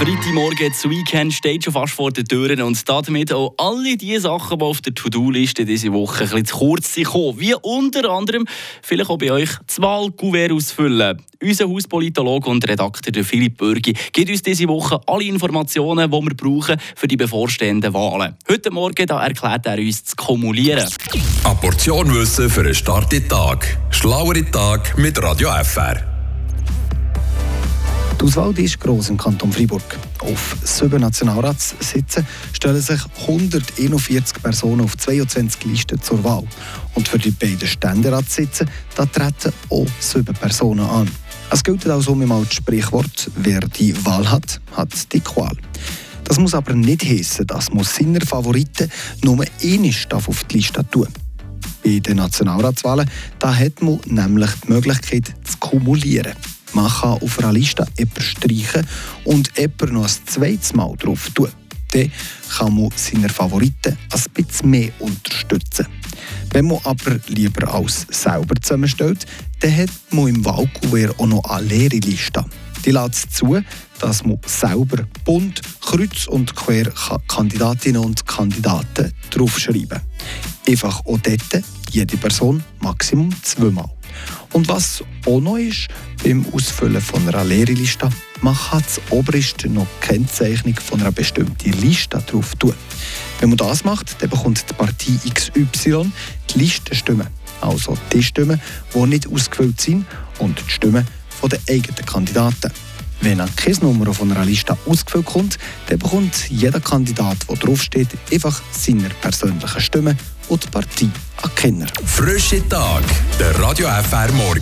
Freitagmorgen, das Weekend steht schon fast vor den Türen und damit auch alle die Sachen, die auf der To-Do-Liste diese Woche ein bisschen zu kurz sind, wie unter anderem vielleicht auch bei euch das Wahlkuvert ausfüllen. Unser Hauspolitologe und Redakteur Philipp Bürgi gibt uns diese Woche alle Informationen, die wir brauchen für die bevorstehenden Wahlen. Heute Morgen da erklärt er uns zu kumulieren. Eine Wissen für einen starken Tag. Schlauere Tag mit Radio FR. Die Auswahl ist gross im Kanton Freiburg. Auf sieben Nationalratssitzen stellen sich 141 Personen auf 22 Listen zur Wahl. Und für die beiden Ständeratssitze da treten auch sieben Personen an. Es gilt also mit dem Sprichwort, wer die Wahl hat, hat die Qual. Das muss aber nicht heißen, dass man seine Favoriten nur einmal auf die Liste tun Bei den Nationalratswahlen da hat man nämlich die Möglichkeit zu kumulieren. Man kann auf einer Liste jemanden streichen und jemanden noch ein zweites Mal drauf tun. Dann kann man seine Favoriten ein bisschen mehr unterstützen. Wenn man aber lieber alles selber zusammenstellt, dann hat man im Wahlkuvert auch noch eine leere Liste. Die lässt zu, dass man selber bunt, kreuz und quer Kandidatinnen und Kandidaten draufschreiben kann. Einfach auch dort jede Person Maximum zweimal. Und was auch noch ist, beim Ausfüllen von einer Lehrerliste, man kann das oberste noch Kennzeichnung von einer bestimmten Liste drauf tun. Wenn man das macht, dann bekommt die Partei XY die Listenstimmen. Also die Stimmen, die nicht ausgefüllt sind und die Stimmen der eigenen Kandidaten. Wenn kein Nummer von einer Liste ausgefüllt kommt, dann bekommt jeder Kandidat, der draufsteht, einfach seine persönlichen Stimmen und die Partei an. Frische Tag, der Radio FR Morgen.